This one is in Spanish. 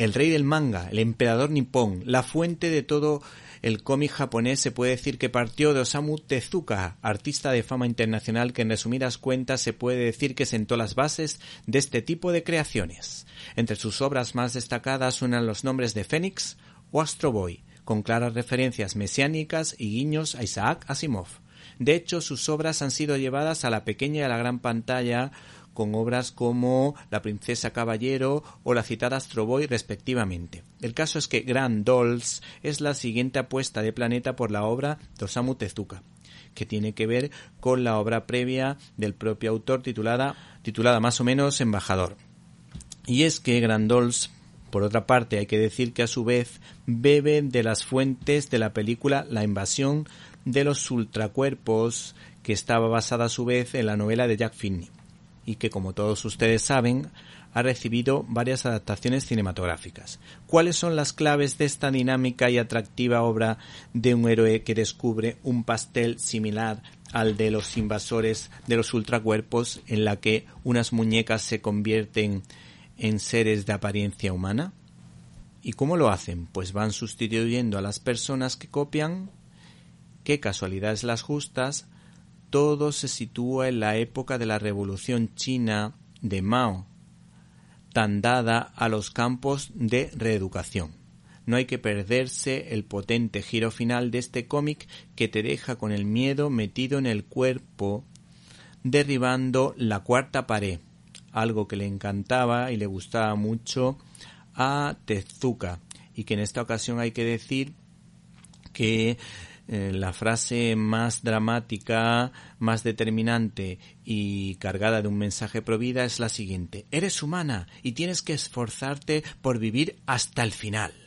el rey del manga, el emperador nipón, la fuente de todo el cómic japonés se puede decir que partió de Osamu Tezuka, artista de fama internacional que en resumidas cuentas se puede decir que sentó las bases de este tipo de creaciones. Entre sus obras más destacadas suenan los nombres de Fénix o Astro Boy, con claras referencias mesiánicas y guiños a Isaac Asimov. De hecho, sus obras han sido llevadas a la pequeña y a la gran pantalla con obras como La princesa caballero o la citada Astro Boy respectivamente. El caso es que Grand Dolls es la siguiente apuesta de Planeta por la obra de Osamu Tezuka, que tiene que ver con la obra previa del propio autor titulada, titulada más o menos Embajador. Y es que Grand Dolls por otra parte, hay que decir que a su vez bebe de las fuentes de la película La invasión de los ultracuerpos, que estaba basada a su vez en la novela de Jack Finney y que, como todos ustedes saben, ha recibido varias adaptaciones cinematográficas. ¿Cuáles son las claves de esta dinámica y atractiva obra de un héroe que descubre un pastel similar al de los invasores de los ultracuerpos en la que unas muñecas se convierten en seres de apariencia humana? ¿Y cómo lo hacen? Pues van sustituyendo a las personas que copian, qué casualidades las justas, todo se sitúa en la época de la Revolución China de Mao, tan dada a los campos de reeducación. No hay que perderse el potente giro final de este cómic que te deja con el miedo metido en el cuerpo, derribando la cuarta pared, algo que le encantaba y le gustaba mucho a Tezuka, y que en esta ocasión hay que decir que eh, la frase más dramática, más determinante y cargada de un mensaje provida es la siguiente. Eres humana y tienes que esforzarte por vivir hasta el final.